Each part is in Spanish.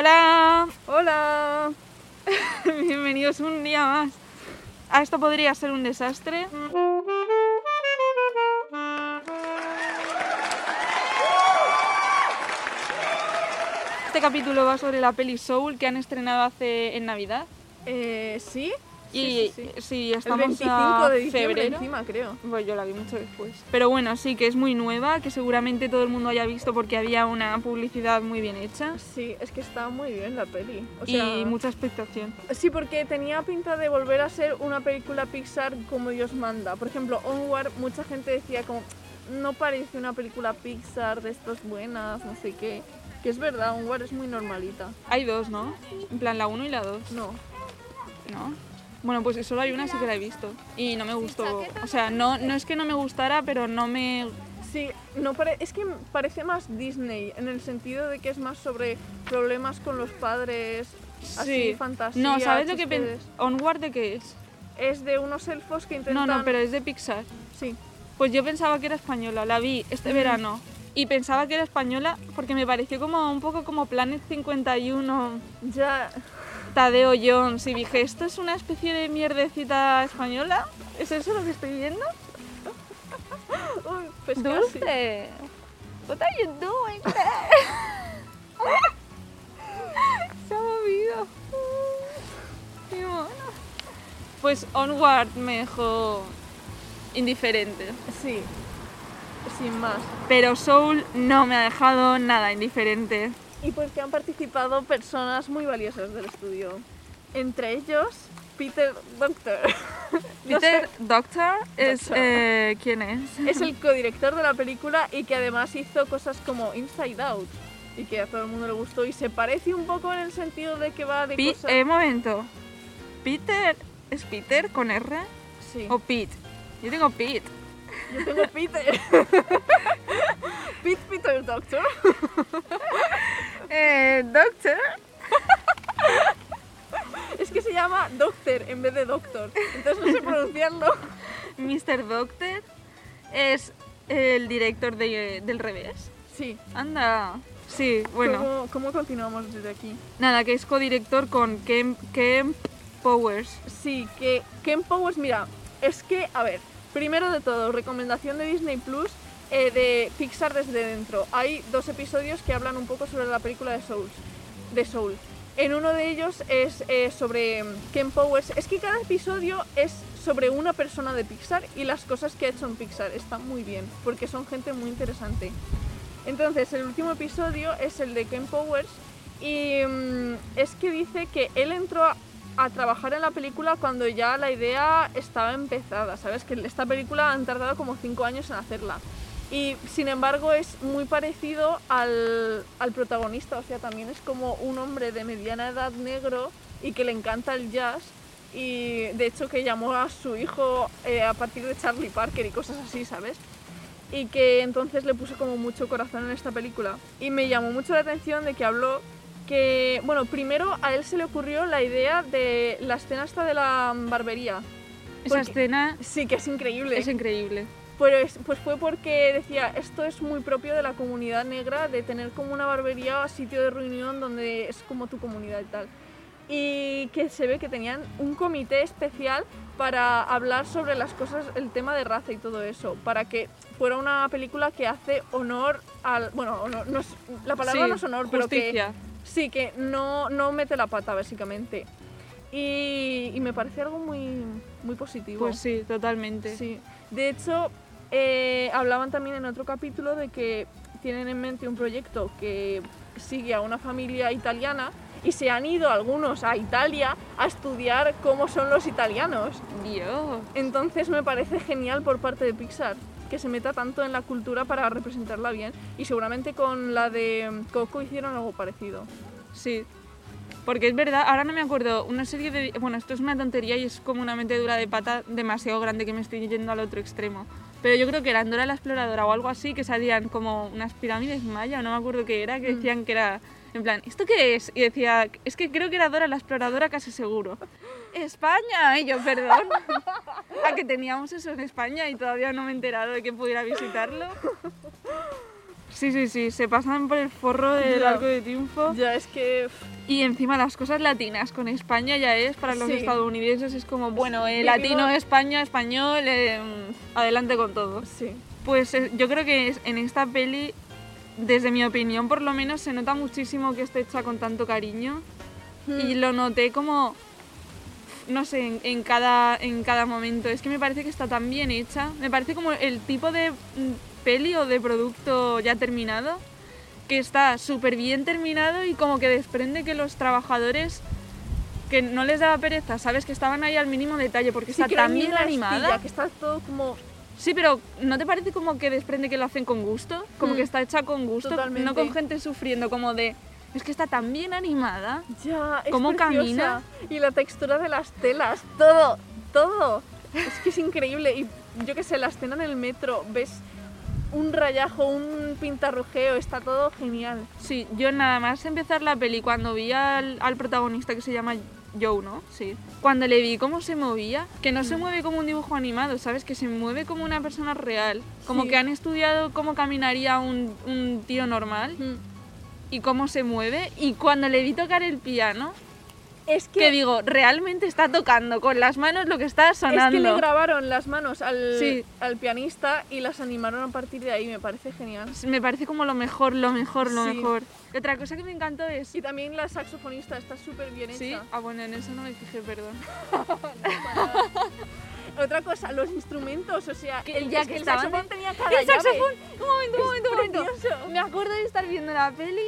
Hola, Hola. bienvenidos un día más. Ah, esto podría ser un desastre. Este capítulo va sobre la peli Soul que han estrenado hace en Navidad. Eh, ¿Sí? Y sí, sí, sí. sí, El estamos 25 a de diciembre febrero. encima, creo. Pues yo la vi mucho después. Pero bueno, sí, que es muy nueva, que seguramente todo el mundo haya visto porque había una publicidad muy bien hecha Sí, es que está muy bien la peli. O sea, y mucha expectación. Sí, porque tenía pinta de volver a ser una película Pixar como Dios manda. Por ejemplo, Onward, mucha gente decía como, no parece una película Pixar de estas buenas, no sé qué. Que es verdad, Onward es muy normalita. Hay dos, ¿no? En plan, la 1 y la 2, No. ¿no? Bueno, pues solo hay una, sí que la he visto. Y no me gustó. O sea, no, no es que no me gustara, pero no me... Sí, no es que parece más Disney, en el sentido de que es más sobre problemas con los padres, así, Sí. fantasía. No, ¿sabes lo que pensé? ¿Onward de qué es? Es de unos elfos que No, intentan... no, pero es de Pixar. Sí. Pues yo pensaba que era española, la vi este verano. Y pensaba que era española porque me pareció como un poco como Planet 51, Ya... Tadeo Jones. Y dije, ¿esto es una especie de mierdecita española? ¿Es eso lo que estoy viendo? Uy, pues casi. Dulce. What are you doing? Se ha movido. Qué mono. Pues Onward me dejó indiferente. Sí, sin más. Pero Soul no me ha dejado nada indiferente. Y porque han participado personas muy valiosas del estudio. Entre ellos, Peter Doctor. No Peter sé, Doctor es... Doctor. eh, ¿Quién es? es el codirector de la película y que además hizo cosas como Inside Out. Y que a todo el mundo le gustó. Y se parece un poco en el sentido de que va de Pi- cosas... eh, momento. Peter... ¿Es Peter con R? Sí, ¿O Pete? Yo tengo Pete. yo tengo Peter. Pete Peter Doctor. Eh, Doctor. Es que se llama Doctor en vez de Doctor. Entonces no sé pronunciarlo. Mr. Doctor es el director de- del revés. Sí. Anda. Sí, bueno. ¿Cómo, cómo continuamos desde aquí? Nada, que es codirector con Ken, Ken Powers. Sí, que Ken Powers, mira, es que, a ver, primero de todo, recomendación de Disney Plus eh, de Pixar desde dentro. Hay dos episodios que hablan un poco sobre la película de Soul. De Soul. En uno de ellos es eh, sobre Ken Powers. Es que cada episodio es sobre una persona de Pixar y las cosas que ha hecho en Pixar. Está muy bien, porque son gente muy interesante. Entonces, el último episodio es el de Ken Powers y mm, es que dice que él entró a, a trabajar en la película cuando ya la idea estaba empezada, ¿sabes? Que esta película han tardado como cinco años en hacerla. Y sin embargo es muy parecido al, al protagonista, o sea, también es como un hombre de mediana edad negro y que le encanta el jazz y de hecho que llamó a su hijo eh, a partir de Charlie Parker y cosas así, ¿sabes? y que entonces le puso como mucho corazón en esta película. Y me llamó mucho la atención de que habló que, bueno, primero a él se le ocurrió la idea de la escena esta de la barbería. Esa Porque- escena Sí, que es increíble. es increíble. Pues, pues fue porque decía, esto es muy propio de la comunidad negra, de tener como una barbería o sitio de reunión donde es como tu comunidad y tal. Y que se ve que tenían un comité especial para hablar sobre las cosas, el tema de raza y todo eso, para que fuera una película que hace honor al... Bueno, honor- no es- la palabra Sí, no es honor, pero que... justicia. Sí, que no, no mete la pata, básicamente. Y, y me parece algo muy, muy positivo. Pues sí, totalmente. Sí. De hecho, eh, hablaban también en otro capítulo de que tienen en mente un proyecto que sigue a una familia italiana y se han ido algunos a Italia a estudiar cómo son los italianos. Dios. Entonces me parece genial por parte de Pixar que se meta tanto en la cultura para representarla bien y seguramente con la de Coco hicieron algo parecido. Sí. Porque es verdad, ahora no me acuerdo, una serie de... Bueno, esto es una tontería y es como una metedura de pata demasiado grande que me estoy yendo al otro extremo. Pero yo creo que era Andora la Exploradora o algo así, que salían como unas pirámides maya, no me acuerdo qué era, que Mm. decían que era... En plan, ¿esto qué es? Y decía, es que creo que era Dora la Exploradora casi seguro. España, y yo, perdón. A que teníamos eso en España y todavía no me he enterado de que pudiera visitarlo. Sí, sí, sí, se pasan por el forro del Ya. arco de triunfo. Ya es que... Y encima las cosas latinas con España ya es, para los Sí. estadounidenses es como, bueno, eh, latino, España, español, eh, adelante con todo. Sí. Pues eh, yo creo que en esta peli, desde mi opinión por lo menos, se nota muchísimo que esté hecha con tanto cariño. Y Mm. lo noté como, no sé, en, en cada, en cada momento. Es que me parece que está tan bien hecha. Me parece como el tipo de peli o de producto ya terminado, que está súper bien terminado y como que desprende que los trabajadores que no les daba pereza, ¿sabes? Que estaban ahí al mínimo detalle porque Sí, está tan bien bien animada. astilla, que está todo como... Sí, pero ¿no te parece como que desprende que lo hacen con gusto? Como Mm. que está hecha con gusto, Totalmente. no con gente sufriendo, como de... Es que está tan bien animada. Ya, es ¿Cómo preciosa. camina? Y la textura de las telas, todo, todo. Es que es increíble. Y yo qué sé, la escena en el metro, ves un rayajo, un pintarrujeo, está todo genial. Sí, yo nada más empezar la peli, cuando vi al, al protagonista que se llama Joe, ¿no? Sí. Cuando le vi cómo se movía, que no se Mm. mueve como un dibujo animado, ¿sabes? Que se mueve como una persona real. Como Sí. que han estudiado cómo caminaría un, un tío normal y cómo se mueve. Y cuando le vi tocar el piano, Es que, que digo, realmente está tocando con las manos lo que está es sonando. que le grabaron las manos al, Sí. al pianista y las animaron a partir de ahí, me parece genial. Me parece como lo mejor, lo mejor, lo Sí. mejor. Otra cosa que me encantó es... Y también la saxofonista está súper bien ¿Sí? hecha. Ah, bueno, en eso no me fijé, perdón. Otra cosa, los instrumentos, o sea, Que el, ya es que el saxofón de- tenía cada ¡El llave. saxofón! Un momento, un momento, un momento. Me acuerdo de estar viendo la peli,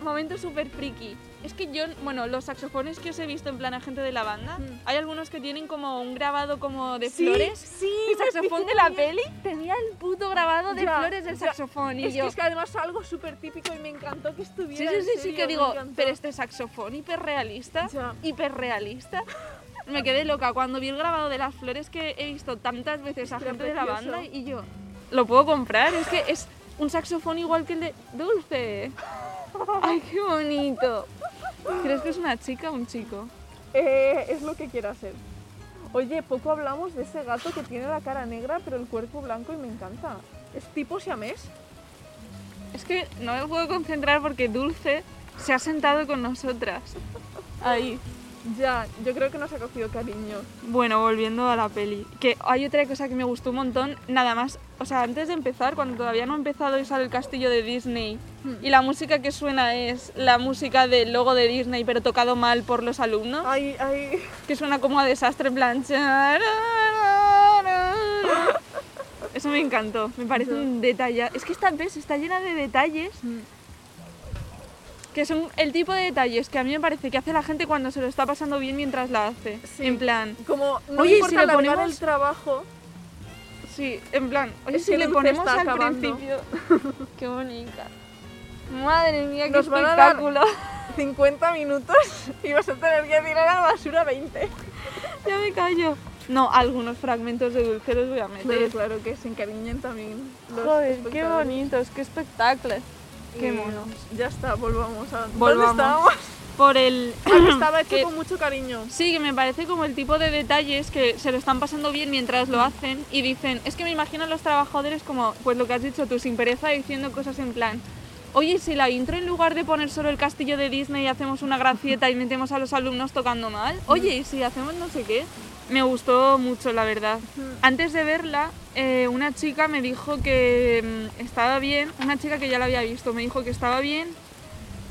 momento súper friki. Es que yo, bueno, los saxofones que os he visto en plan agente de la banda, Mm. hay algunos que tienen como un grabado como de Sí, flores. sí, El saxofón de la peli tenía el puto grabado de flores del saxofón. Y Es yo, que es que además algo súper típico y me encantó que sí, estuviera. sí, sí, sí, serio, que me digo, pero este saxofón hiperrealista, Ya. hiperrealista. Me quedé loca cuando vi el grabado de las flores que he visto tantas veces a Pero gente de la banda y yo, lo puedo comprar, es que es un saxofón igual que el de Dulce. Ay, qué bonito. ¿Crees que es una chica o un chico? Eh, es lo que quiero hacer. Oye, poco hablamos de ese gato que tiene la cara negra pero el cuerpo blanco y me encanta. ¿Es tipo siamés? Es que no me puedo concentrar porque Dulce se ha sentado con nosotras. Ahí. Ya, yo creo que nos ha cogido cariño. Bueno, volviendo a la peli. Que hay otra cosa que me gustó un montón, nada más. O sea, antes de empezar, cuando todavía no ha empezado y sale el castillo de Disney. Y la música que suena es la música del logo de Disney, pero tocado mal por los alumnos, Ay, ay. que suena como a desastre en plan. Eso me encantó, me parece un detalle. Es que esta vez está llena de detalles que son el tipo de detalles que a mí me parece que hace la gente cuando se lo está pasando bien mientras la hace. Sí. En plan, Como no Oye, si importa le ponemos- el trabajo. Sí, en plan, oye, Es si le ponemos al acabando. principio. Qué bonita. Madre mía, qué Nos van a dar- espectáculo. 50 minutos y vas a tener que tirar a la basura 20. ya me callo. No, algunos fragmentos de dulce los voy a meter. claro, que se encariñen también los Joder, qué bonitos, qué espectáculo. Qué Y monos. Ya está, volvamos a... Volvamos. ¿Dónde estábamos? Por el... Estaba hecho que- con mucho cariño. Sí, que me parece como el tipo de detalles que se lo están pasando bien mientras lo hacen y dicen, es que me imagino a los trabajadores como, pues lo que has dicho tú, sin pereza, diciendo cosas en plan, oye, si la intro en lugar de poner solo el castillo de Disney hacemos una gracieta y metemos a los alumnos tocando mal, oye, y si hacemos no sé qué. Me gustó mucho, la verdad. Antes de verla, eh, una chica me dijo que mm, estaba bien, una chica que ya la había visto, me dijo que estaba bien,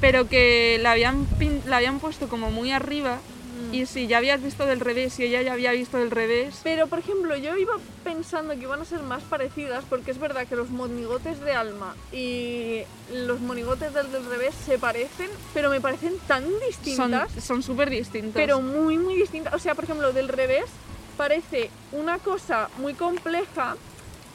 pero que la habían, la habían puesto como muy arriba y si ya habías visto del revés y ella ya había visto del revés, Pero, por ejemplo, yo iba pensando que iban a ser más parecidas porque es verdad que los monigotes de Alma y los monigotes del, del revés se parecen, pero me parecen tan distintas, son súper distintos. pero muy, muy distintas. O sea, por ejemplo, del revés parece una cosa muy compleja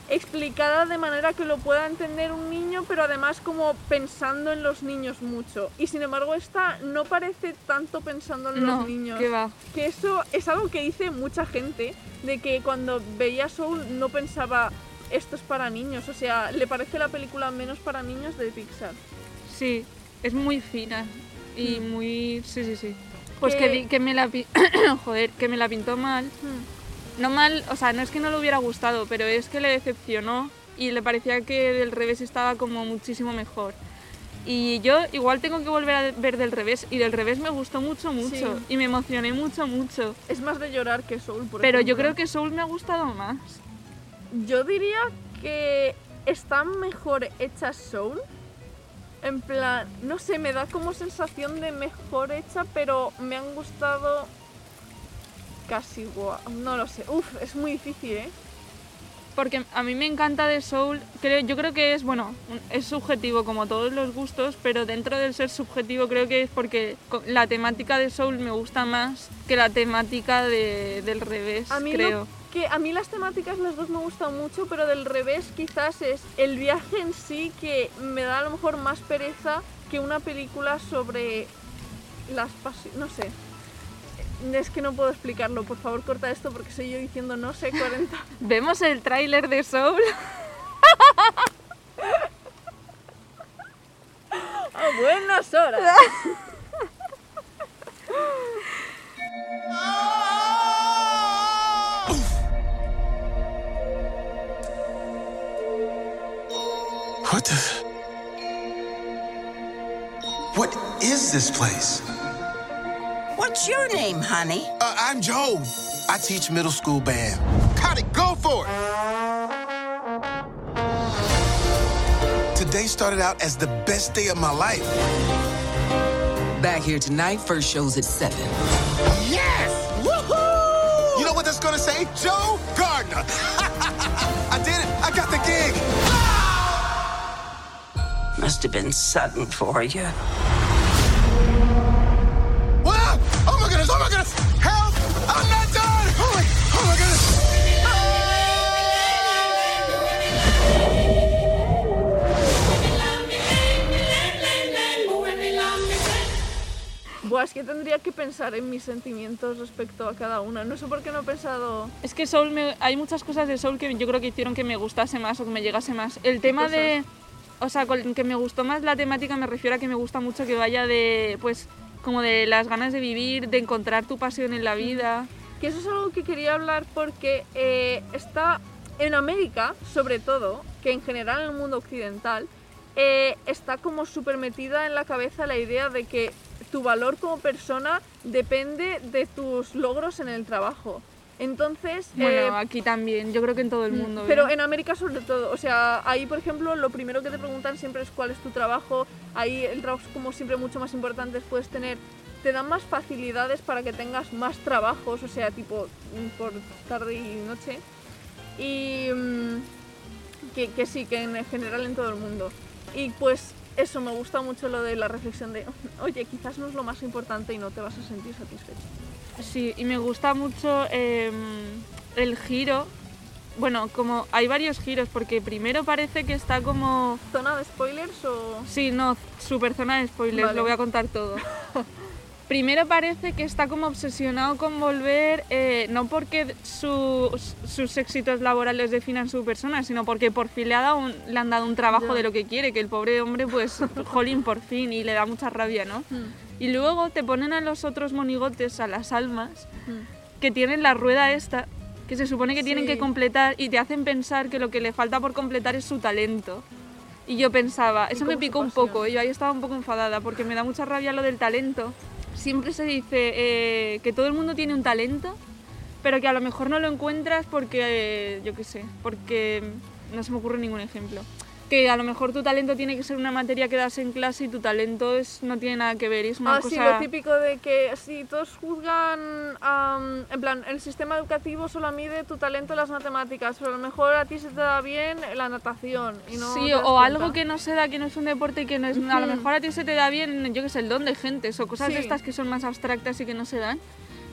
explicada de manera que lo pueda entender un niño, pero además como pensando en los niños mucho. Y sin embargo, esta no parece tanto pensando en no, los niños. que va. Que eso es algo que dice mucha gente, de que cuando veía Soul no pensaba esto es para niños, o sea, le parece la película menos para niños de Pixar. Sí, es muy fina y Mm. muy... Sí, sí, sí. Pues Que- que, me la... Joder, que me la pintó mal. No mal, o sea, no es que no le hubiera gustado, pero es que le decepcionó y le parecía que del revés estaba como muchísimo mejor. Y yo igual tengo que volver a ver del revés y del revés me gustó mucho, mucho Sí. y me emocioné mucho, mucho. Es más de llorar que Soul, por Pero yo creo que Soul me ha gustado más. Yo diría que está mejor hecha Soul. En plan, no sé, me da como sensación de mejor hecha, pero me han gustado casi. No lo sé. Uf, es muy difícil, ¿eh? Porque a mí me encanta de Soul, creo, yo creo que es, bueno, es subjetivo como todos los gustos, pero dentro del ser subjetivo creo que es porque la temática de Soul me gusta más que la temática de- del revés, A mí, creo. que, a mí las temáticas las dos me gustan mucho, pero del revés quizás es el viaje en sí que me da a lo mejor más pereza que una película sobre las pasiones. No sé. Es que no puedo explicarlo. Por favor, corta esto porque soy yo diciendo no sé 40. ¿Vemos el tráiler de Soul? ¡A buenas horas! What the? What is this place? What's your name, honey? Uh, I'm Joe. I teach middle school band. Got it, go for it. Today started out as the best day of my life. Back here tonight, first show's at 7. Yes! Woohoo! You know what that's gonna say? Joe Gardner. I did it. I got the gig. Must have been sudden for you. Tendría que pensar en mis sentimientos respecto a cada una. No sé por qué no he pensado. Es que Soul, me- hay muchas cosas de Soul que yo creo que hicieron que me gustase más o que me llegase más. El tema de, o sea, con que me gustó más la temática me refiero a que me gusta mucho que vaya de, pues, como de las ganas de vivir, de encontrar tu pasión en la vida. Que eso es algo que quería hablar porque eh, está en América, sobre todo, que en general en el mundo occidental, eh, está como súper metida en la cabeza la idea de que tu valor como persona depende de tus logros en el trabajo. Entonces, Bueno, eh, aquí también, yo creo que en todo el mundo. pero en América sobre todo, o sea, ahí por ejemplo lo primero que te preguntan siempre es cuál es tu trabajo, ahí el trabajo es como siempre mucho más importante, puedes tener, te dan más facilidades para que tengas más trabajos, o sea, tipo mm, por tarde y noche. Y mm, que, que sí, que en general en todo el mundo. Y pues eso, me gusta mucho lo de la reflexión de, oye, quizás no es lo más importante y no te vas a sentir satisfecho. Sí, y me gusta mucho em, el giro. Bueno, como hay varios giros, porque primero parece que está como... ¿Zona de spoilers o...? Sí, no, super zona de spoilers, Vale. lo voy a contar todo. Primero parece que está como obsesionado con volver, eh, no porque sus, sus éxitos laborales definan su persona, sino porque por fin le, ha dado un- le han dado un trabajo de lo que quiere, que el pobre hombre, pues, jolín, por fin, y le da mucha rabia, ¿no? Y luego te ponen a los otros monigotes, a las almas, que tienen la rueda esta, que se supone que tienen que completar y te hacen pensar que lo que le falta por completar es su talento. Y yo pensaba, eso me picó un poco, y yo ahí estaba un poco enfadada porque me da mucha rabia lo del talento. Siempre se dice eh, que todo el mundo tiene un talento, pero que a lo mejor no lo encuentras porque, eh, yo qué sé, porque no se me ocurre ningún ejemplo. Que a lo mejor tu talento tiene que ser una materia que das en clase y tu talento es, no tiene nada que ver, es una Ah, sí, cosa... lo típico de que si todos juzgan, en plan, el sistema educativo solo mide tu talento en las matemáticas, pero a lo mejor a ti se te da bien la natación y no sí, o cuenta. algo que no se da, que no es un deporte y que no es... A lo mejor a ti se te da bien, yo que sé, el don de gentes o cosas de Sí. estas que son más abstractas y que no se dan.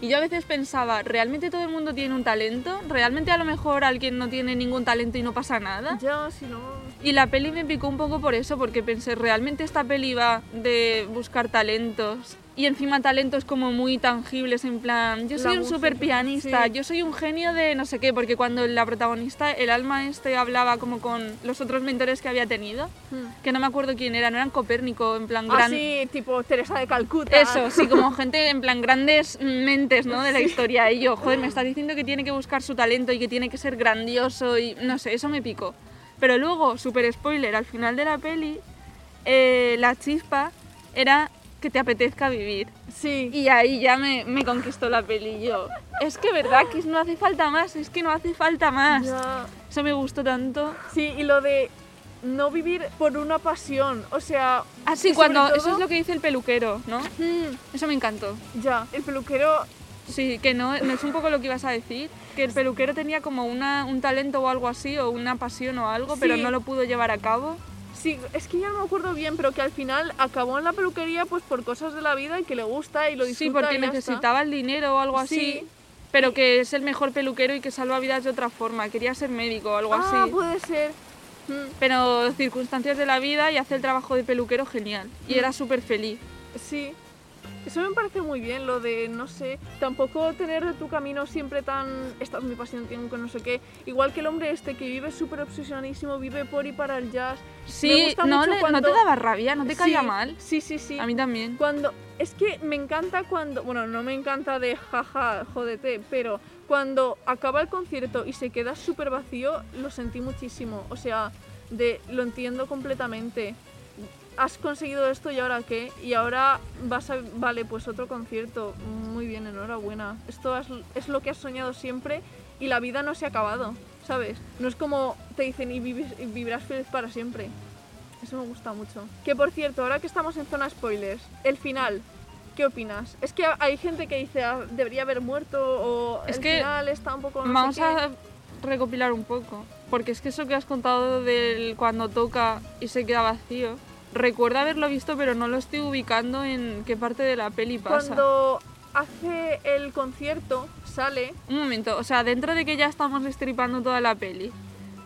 Y yo a veces pensaba, ¿realmente todo el mundo tiene un talento? ¿Realmente a lo mejor alguien no tiene ningún talento y no pasa nada? Ya, si no... Y la peli me picó un poco por eso, porque pensé, ¿realmente esta peli va de buscar talentos? Y encima talentos como muy tangibles, en plan, yo La soy un música, super pianista, sí. yo soy un genio de no sé qué, porque cuando la protagonista, el alma este, hablaba como con los otros mentores que había tenido, que no me acuerdo quién era, no eran Copérnico, en plan gran... Así, tipo Teresa de Calcuta. Eso, sí, como gente en plan grandes mentes, ¿no? De la historia. Y yo, joder, me estás diciendo que tiene que buscar su talento y que tiene que ser grandioso y no sé, eso me picó. Pero luego, super spoiler, al final de la peli, eh, la chispa era que te apetezca vivir. Sí. Y ahí ya me, me conquistó la peli. Yo, es que verdad que no hace falta más, es que no hace falta más. Ya. Eso me gustó tanto. Sí, y lo de no vivir por una pasión, o sea... Así, sobre cuando. todo- Eso es lo que dice el peluquero, ¿no? Mm, Eso me encantó. ya, el peluquero... Sí, que no, no es un poco lo que ibas a decir, que el peluquero tenía como una, un talento o algo así, o una pasión o algo, pero no lo pudo llevar a cabo. Sí, es que ya no me acuerdo bien, pero que al final acabó en la peluquería pues por cosas de la vida y que le gusta y lo disfruta Sí, porque y ya está. necesitaba el dinero o algo así, Sí. pero que es el mejor peluquero y que salva vidas de otra forma. Quería ser médico o algo Ah, así. puede ser. Mm, Pero circunstancias de la vida y hace el trabajo de peluquero genial. Y Mm. era súper feliz. Sí. Eso me parece muy bien, lo de, no sé, tampoco tener de tu camino siempre tan, esta es mi pasión, tengo que no sé qué. Igual que el hombre este que vive súper obsesionadísimo, vive por y para el jazz. Me Sí, gusta no, mucho le- no cuando- te daba rabia, no te caía Sí, mal. Sí, sí, sí. A mí también. Cuando, es que me encanta cuando, bueno, no me encanta de jaja, jódete, pero cuando acaba el concierto y se queda súper vacío, lo sentí muchísimo. O sea, de, lo entiendo completamente. Has conseguido esto y ahora qué? Y ahora vas a, vale, pues otro concierto. Muy bien, enhorabuena. Esto es, es lo que has soñado siempre y la vida no se ha acabado, ¿sabes? No es como te dicen y, vivis- y vivirás feliz para siempre. Eso me gusta mucho. Que por cierto, ahora que estamos en zona spoilers, el final, ¿qué opinas? Es que hay gente que dice "Ah, debería haber muerto o Es el que final está un poco. no sé Vamos qué". a recopilar un poco, porque es que eso que has contado del cuando toca y se queda vacío, recuerdo haberlo visto, pero no lo estoy ubicando en qué parte de la peli pasa. Cuando hace el concierto, sale. Un momento, o sea, dentro de que ya estamos destripando toda la peli,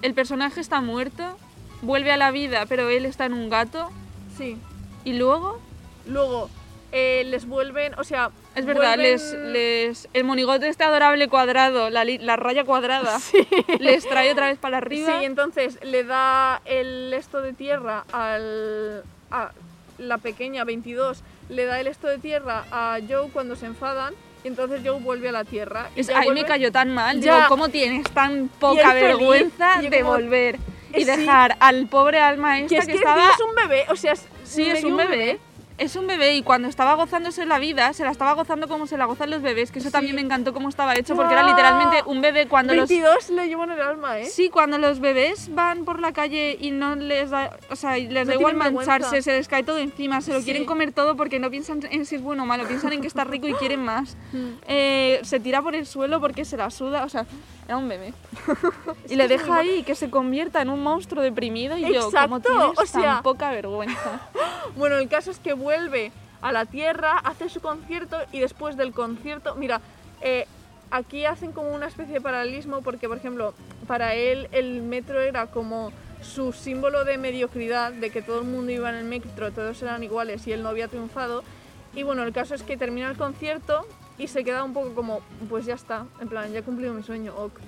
el personaje está muerto, vuelve a la vida, pero él está en un gato, Sí. y luego, Luego eh, les vuelven. O sea. es verdad, vuelven- les, les, el monigote este adorable cuadrado, la, li- la raya cuadrada, les trae otra vez para arriba. Sí, entonces le da el esto de tierra al, a la pequeña 22, le da el esto de tierra a Joe cuando se enfadan y entonces Joe vuelve a la tierra. Y Es- ahí me vuelve- cayó tan mal. Ya. Digo, ¿cómo tienes tan poca vergüenza de como- volver y Sí. dejar al pobre alma esta Que que, es que estaba... encima es un bebé, o sea, es, Sí, es un bebé. Es un bebé y cuando estaba gozándose la vida, se la estaba gozando como se la gozan los bebés, que eso Sí. también me encantó cómo estaba hecho, porque Ya. era literalmente un bebé cuando los... 22 le llevan el alma, ¿eh? Sí, cuando los bebés van por la calle y no les da, o sea, les No da igual mancharse, vergüenza. se les cae todo encima, se lo Sí. quieren comer todo porque no piensan en si es bueno o malo, piensan en que está rico y quieren más. Mm. Eh, se tira por el suelo porque se la suda, o sea, era un bebé. y le deja ahí que se convierta en un monstruo deprimido y yo, como Exacto, tienes o sea- tan poca vergüenza. Bueno, el caso es que vuelve a la Tierra, hace su concierto y después del concierto, mira, eh, aquí hacen como una especie de paralelismo porque, por ejemplo, para él el metro era como su símbolo de mediocridad, de que todo el mundo iba en el metro, todos eran iguales y él no había triunfado. Y bueno, el caso es que termina el concierto y se queda un poco como, pues ya está, en plan, ya he cumplido mi sueño. ok.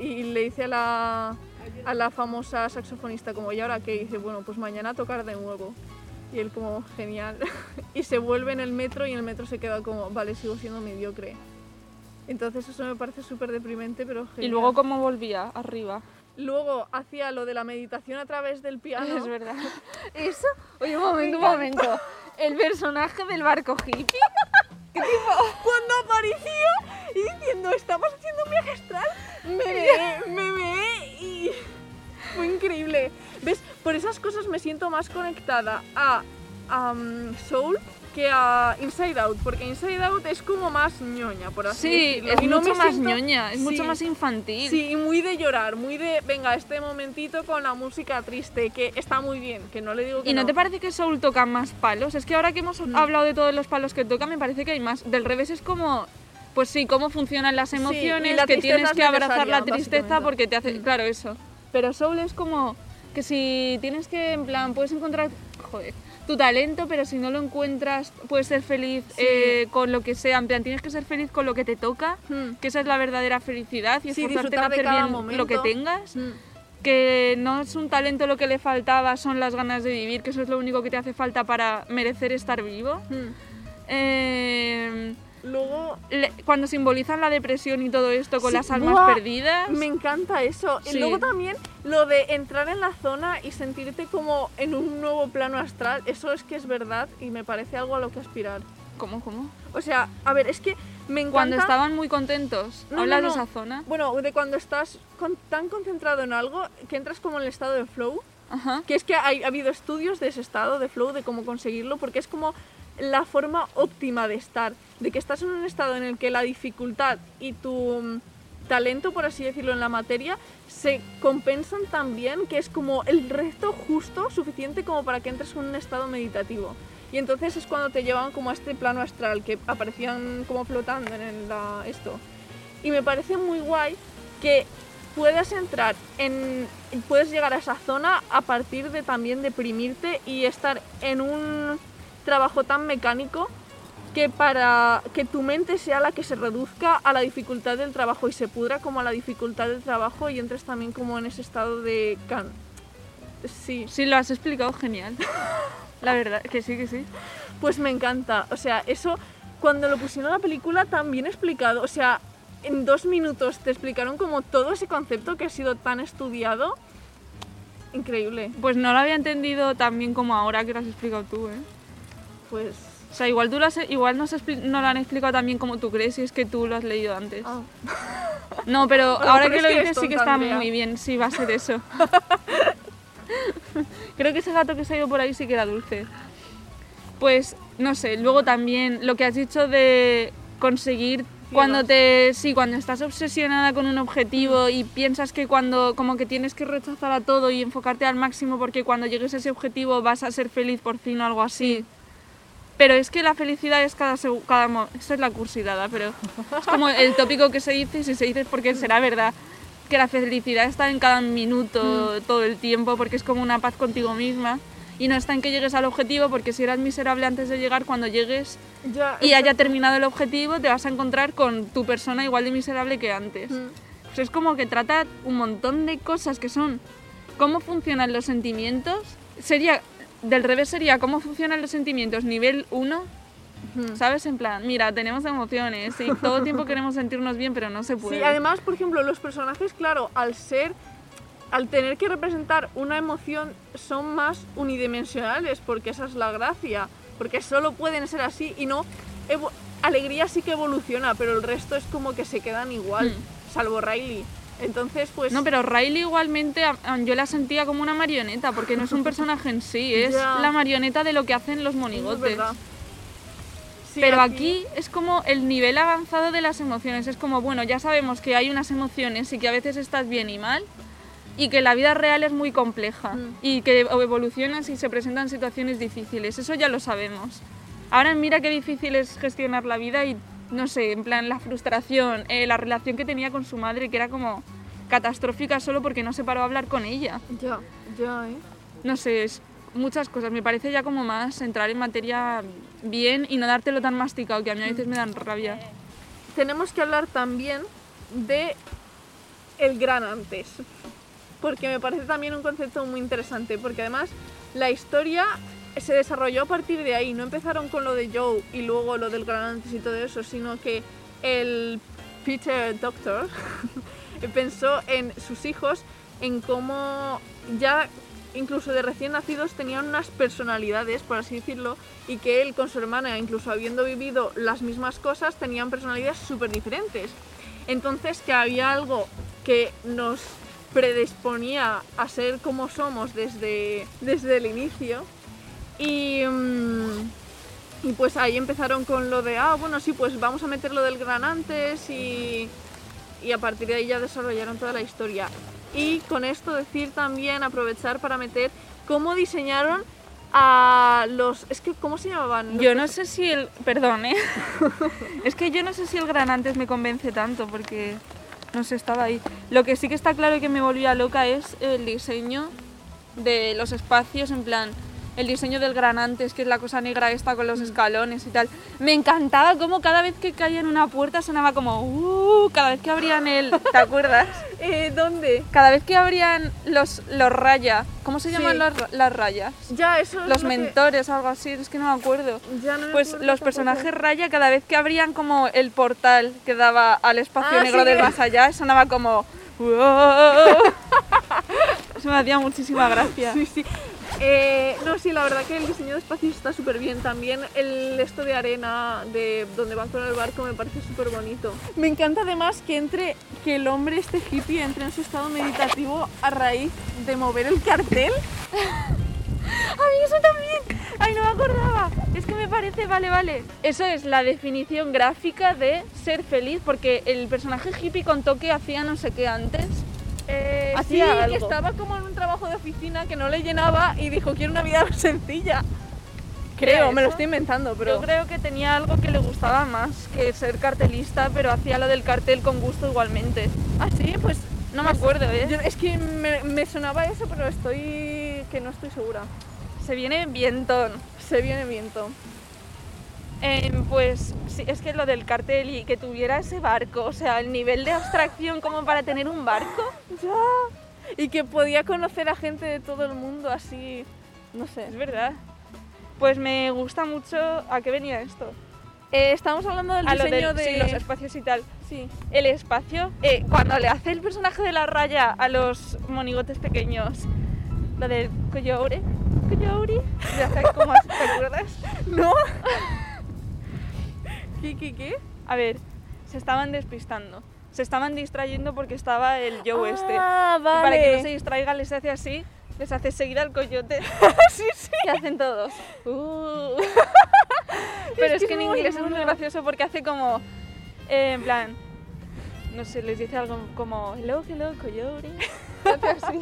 Y le dice a la, a la famosa saxofonista como, ¿y ahora qué? Y dice, bueno, pues mañana tocar de nuevo. Y él como, genial. y se vuelve en el metro y en el metro se queda como, vale, sigo siendo mediocre. Entonces eso me parece súper deprimente, pero genial. y luego cómo volvía arriba. Luego hacía lo de la meditación a través del piano. Es verdad. Eso, oye, un momento, un momento. El personaje del barco hippie. Cuando apareció y diciendo, estamos haciendo un viaje astral, me me fue increíble. ¿Ves? Por esas cosas me siento más conectada a um, Soul que a Inside Out, porque Inside Out es como más ñoña, por así Sí, decirlo. es Y no mucho más siento- ñoña, es mucho Sí. más infantil. Sí, y muy de llorar, muy de, venga, este momentito con la música triste, que está muy bien, que no le digo que ¿Y no, te parece que Soul toca más palos? Es que ahora que hemos Mm. hablado de todos los palos que toca, me parece que hay más. Del revés es como, pues sí, cómo funcionan las emociones, la que tienes es que abrazar la tristeza porque te hace, Mm. claro, eso. Pero Soul es como que si tienes que, en plan, puedes encontrar, joder, tu talento, pero si no lo encuentras, puedes ser feliz Sí. eh, con lo que sea. En plan, tienes que ser feliz con lo que te toca, Hmm. que esa es la verdadera felicidad y Sí, esforzarte en hacer bien momento. lo que tengas Mm. que no es un talento lo que le faltaba, son las ganas de vivir, que eso es lo único que te hace falta para merecer estar vivo. Mm. Eh, Luego, le- cuando simbolizan la depresión y todo esto con Sí, las almas ¡buah! perdidas. Me encanta eso. Sí. Y luego también lo de entrar en la zona y sentirte como en un nuevo plano astral, eso es que es verdad y me parece algo a lo que aspirar. ¿Cómo, cómo? O sea, a ver, es que me encanta... Cuando estaban muy contentos. No, no, ¿Hablas de no. esa zona? Bueno, de cuando estás con- tan concentrado en algo que entras como en el estado de flow, Ajá. que es que ha habido estudios de ese estado de flow, de cómo conseguirlo, porque es como la forma óptima de estar, de que estás en un estado en el que la dificultad y tu mm, talento, por así decirlo, en la materia, se compensan tan bien que es como el resto justo, suficiente como para que entres en un estado meditativo. Y entonces es cuando te llevan como a este plano astral, que aparecían como flotando en la- esto. Y me parece muy guay que puedas entrar en puedes llegar a esa zona a partir de también deprimirte y estar en un trabajo tan mecánico que para que tu mente sea la que se reduzca a la dificultad del trabajo y se pudra como a la dificultad del trabajo y entres también como en ese estado de can sí Sí, lo has explicado genial. La verdad, que sí, que sí. pues me encanta o sea eso cuando lo pusieron en la película tan bien explicado o sea en dos minutos te explicaron como todo ese concepto que ha sido tan estudiado increíble Pues no lo había entendido tan bien como ahora que lo has explicado tú, ¿eh? Pues O sea, igual, tú lo has- igual no, se expli- no lo han explicado tan bien como tú crees y es que tú lo has leído antes. ah. No, pero Bueno, ahora pero que lo dices sí que está Andrea. muy bien, sí, va a ser eso. Creo que ese gato que se ha ido por ahí sí que era dulce. Pues, no sé, luego también lo que has dicho de conseguir cuando te sí, cuando estás obsesionada con un objetivo y piensas que cuando como que tienes que rechazar a todo y enfocarte al máximo porque cuando llegues a ese objetivo vas a ser feliz por fin o algo así. Pero es que la felicidad es cada segu- cada esa es la cursidada, pero es como el tópico que se dice y si se dice es porque será verdad que la felicidad está en cada minuto, todo el tiempo, porque es como una paz contigo misma y no está en que llegues al objetivo, porque si eras miserable antes de llegar, cuando llegues ya y eso- haya terminado el objetivo, te vas a encontrar con tu persona igual de miserable que antes. Mm. Pues es como que trata un montón de cosas que son cómo funcionan los sentimientos. Sería, del revés sería cómo funcionan los sentimientos nivel 1, Ujú. ¿sabes? En plan, mira, tenemos emociones y todo el tiempo queremos sentirnos bien, pero no se puede. Sí, además, por ejemplo, los personajes, claro, al ser, al tener que representar una emoción, son más unidimensionales, porque esa es la gracia, porque solo pueden ser así y no... alegría sí que evoluciona, pero el resto es como que se quedan igual, salvo Riley. Entonces, pues... No, pero Riley igualmente yo la sentía como una marioneta, porque no es un personaje en sí, es la marioneta de lo que hacen los monigotes. Sí, Pero aquí es como el nivel avanzado de las emociones. Es como, bueno, ya sabemos que hay unas emociones y que a veces estás bien y mal y que la vida real es muy compleja Mm. y que evolucionas y se presentan situaciones difíciles. Eso ya lo sabemos. Ahora mira qué difícil es gestionar la vida y, no sé, en plan la frustración, eh, la relación que tenía con su madre que era como catastrófica solo porque no se paró a hablar con ella. Ya, ya, ¿eh? No sé, es muchas cosas. Me parece ya como más entrar en materia bien y no dártelo tan masticado, que a mí a veces me dan rabia. tenemos que hablar también de el gran antes. Porque me parece también un concepto muy interesante. Porque además la historia se desarrolló a partir de ahí. No empezaron con lo de Joe y luego lo del gran antes y todo eso, sino que el Peter Doctor pensó en sus hijos, en cómo ya incluso de recién nacidos tenían unas personalidades, por así decirlo, y que él con su hermana, incluso habiendo vivido las mismas cosas, tenían personalidades súper diferentes. Entonces que había algo que nos predisponía a ser como somos desde, desde el inicio. Y, mm, y pues ahí empezaron con lo de, ah, bueno, sí, pues vamos a meter lo del gran antes y, y a partir de ahí ya desarrollaron toda la historia. Y con esto decir también, aprovechar para meter cómo diseñaron a los... Es que, ¿cómo se llamaban? Yo no sé si el... Perdón, ¿eh? es que yo no sé si el gran antes me convence tanto porque... No sé, estaba ahí. Lo que sí que está claro que me volvía loca es el diseño de los espacios, en plan... El diseño del gran antes, que es la cosa negra esta con los escalones y tal. Me encantaba cómo cada vez que caía en una puerta sonaba como... Uh, cada vez que abrían el... ¿Te acuerdas? Eh, ¿Dónde? Cada vez que abrían los, los raya... ¿Cómo se Sí. llaman los- las rayas? Ya, eso es Los lo que- mentores, algo así, es que no me acuerdo. Ya no me Pues acuerdo los personajes raya cada vez que abrían como el portal que daba al espacio Ah, negro sí, del más allá, sonaba como... "Wow". Se me hacía muchísima gracia. Sí, sí. Eh, no, sí, la verdad que el diseño de espacios está súper bien. También el esto de arena de donde van con el barco me parece súper bonito. Me encanta además que entre que el hombre este hippie entre en su estado meditativo a raíz de mover el cartel. A mí eso también. Ay, no me acordaba. Es que me parece, vale, vale. Eso es la definición gráfica de ser feliz, porque el personaje hippie contó que hacía no sé qué antes. Eh, sí, que estaba como en un trabajo de oficina que no le llenaba y dijo quiero una vida sencilla. Creo, me lo estoy inventando, pero Yo creo que tenía algo que le gustaba más que ser cartelista, pero hacía lo del cartel con gusto igualmente. Ah, sí, pues No me acuerdo, ¿eh? yo- es que me, me sonaba eso, pero estoy que no estoy segura. Se viene vientón. Se viene viento. Em, pues sí, es que lo del cartel y que tuviera ese barco, o sea, el nivel de abstracción como para tener un barco. Ya. Y que podía conocer a gente de todo el mundo así, no sé. Es verdad. Pues me gusta mucho. ¿A qué venía esto? Eh, estamos hablando del A lo diseño del- de sí, los espacios y tal. Sí. El espacio, eh, cuando le hace el personaje de la raya a los monigotes pequeños, lo del como así, ¿te acuerdas? ¿No? ¿Qué, qué, qué? A ver, se estaban despistando. Se estaban distrayendo porque estaba el Joe este. Ah, Y para que vale. no se distraigan les hace así, les hace seguir al coyote. sí, sí. que hacen todos. Uh. Pero es, que que, en inglés es muy gracioso porque hace como, eh, en plan, no sé, les dice algo como, hello, hello, coyote. Así.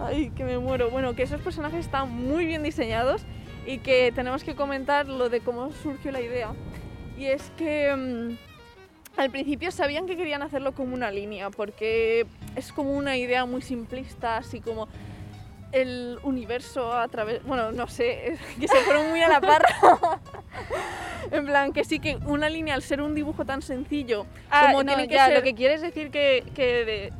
Ay, que me muero. Bueno, que esos personajes están muy bien diseñados y que tenemos que comentar lo de cómo surgió la idea. Y es que mm, al principio sabían que querían hacerlo como una línea, porque es como una idea muy simplista, así como el universo a través, bueno, no sé, que se fueron muy a la parra. en plan, que sí que una línea al ser un dibujo tan sencillo, Ah, como no, tiene que ya, ser lo que quieres decir que, que, de-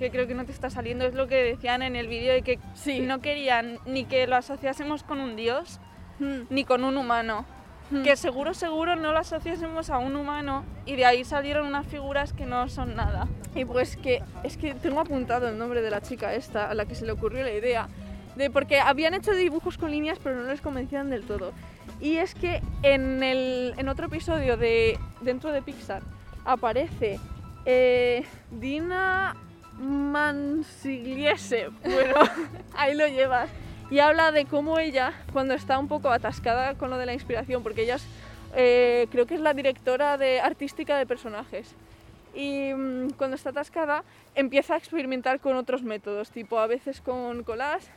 que creo que no te está saliendo es lo que decían en el vídeo de que Sí. no querían ni que lo asociásemos con un dios Mm, ni con un humano. mm. Que seguro, seguro no lo asociásemos a un humano y de ahí salieron unas figuras que no son nada. Y pues que es que tengo apuntado el nombre de la chica esta a la que se le ocurrió la idea. De porque habían hecho dibujos con líneas pero no les convencían del todo. Y es que en, el, en otro episodio de dentro de Pixar aparece eh, Dina Mansigliese. Bueno, ahí lo llevas. Y habla de cómo ella, cuando está un poco atascada con lo de la inspiración, porque ella es, eh, creo que es la directora de artística de personajes y mm, cuando está atascada empieza a experimentar con otros métodos, tipo a veces con collage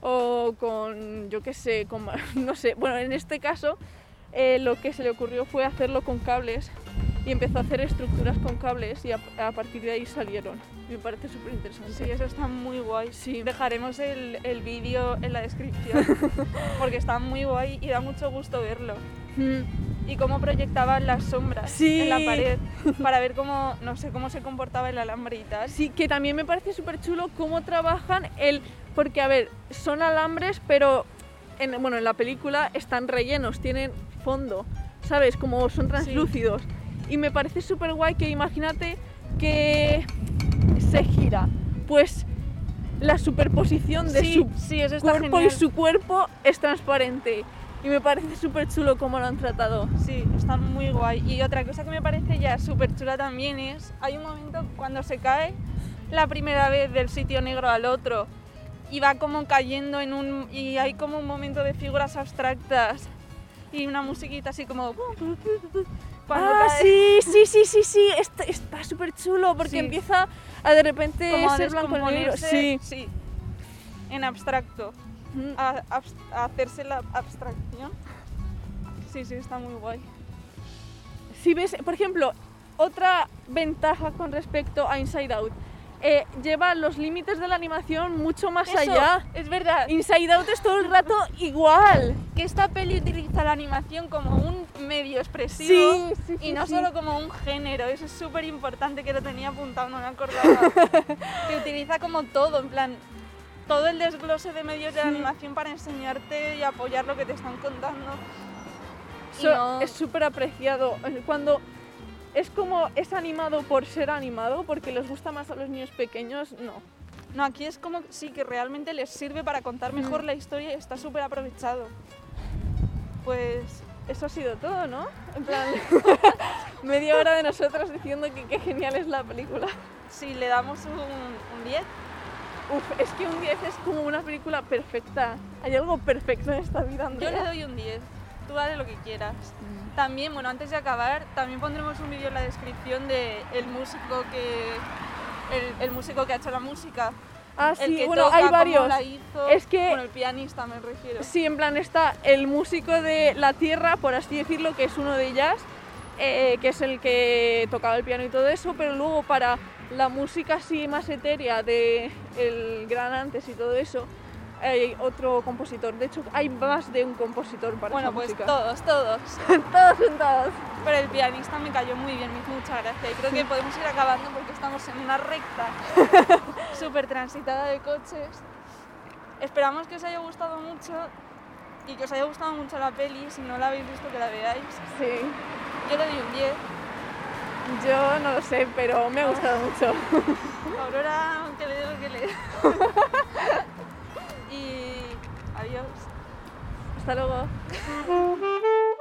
o con, yo qué sé, con, no sé, bueno, en este caso eh, lo que se le ocurrió fue hacerlo con cables y empezó a hacer estructuras con cables y a, a partir de ahí salieron. Me parece súper interesante. Sí, eso está muy guay. Sí. Dejaremos el, el vídeo en la descripción porque está muy guay y da mucho gusto verlo. Mm, Y cómo proyectaban las sombras Sí. en la pared para ver cómo, no sé, cómo se comportaba el alambre y tal. Sí, que también me parece súper chulo cómo trabajan el... Porque, a ver, son alambres, pero en, bueno, en la película están rellenos, tienen fondo, ¿sabes? Como son translúcidos. Y me parece súper guay que imagínate que se gira. Pues la superposición de sí, su sí, eso está cuerpo genial. y su cuerpo es transparente. Y me parece súper chulo cómo lo han tratado. Sí, está muy guay. Y otra cosa que me parece ya súper chula también es, hay un momento cuando se cae la primera vez del sitio negro al otro y va como cayendo en un... y hay como un momento de figuras abstractas y una musiquita así como... cuando ah, cae. sí, sí, sí, sí, sí, está súper chulo porque Sí. empieza a de repente como ser blanco y negro. Sí. sí, en abstracto, Mm. a, abs- a hacerse la abstracción. Sí, sí, está muy guay. Si ves, por ejemplo, otra ventaja con respecto a Inside Out, eh, lleva los límites de la animación mucho más Eso, allá. es verdad. Inside Out es todo el rato igual. que esta peli utiliza la animación como un medio expresivo Sí, sí, y sí, no sí. solo como un género. Eso es súper importante que lo tenía apuntado, no me acordaba. que utiliza como todo, en plan, todo el desglose de medios de la animación para enseñarte y apoyar lo que te están contando. Y Eso no- Es súper apreciado. Cuando es como es animado por ser animado, porque les gusta más a los niños pequeños, no. No, aquí es como sí que realmente les sirve para contar mejor la historia y está súper aprovechado. Pues Eso ha sido todo, ¿no? En plan, media hora de nosotros diciendo que qué genial es la película. sí, le damos un, un 10. Uf, es que un 10 es como una película perfecta. Hay algo perfecto en esta vida, Yo le doy un 10. Tú dale lo que quieras. También, bueno, antes de acabar, también pondremos un vídeo en la descripción de el músico que el, el músico que ha hecho la música. Ah, el sí, que bueno, toca, hay varios. la hizo. Es que- Bueno, el pianista me refiero. Sí, en plan está el músico de la tierra, por así decirlo, que es uno de ellas, eh, que es el que tocaba el piano y todo eso, pero luego para la música así más etérea de el gran antes y todo eso, hay otro compositor. De hecho, hay más de un compositor para Bueno, esa pues música. todos, todos. todos son todos. Pero el pianista me cayó muy bien, me hizo mucha gracia. Y creo que podemos ir acabando porque estamos en una recta súper transitada de coches. Esperamos que os haya gustado mucho y que os haya gustado mucho la peli. Si no la habéis visto, que la veáis. Sí, Yo le doy un 10. yo no lo sé, pero me ha gustado mucho. Aurora, que le dé lo que le Adiós. Hasta luego.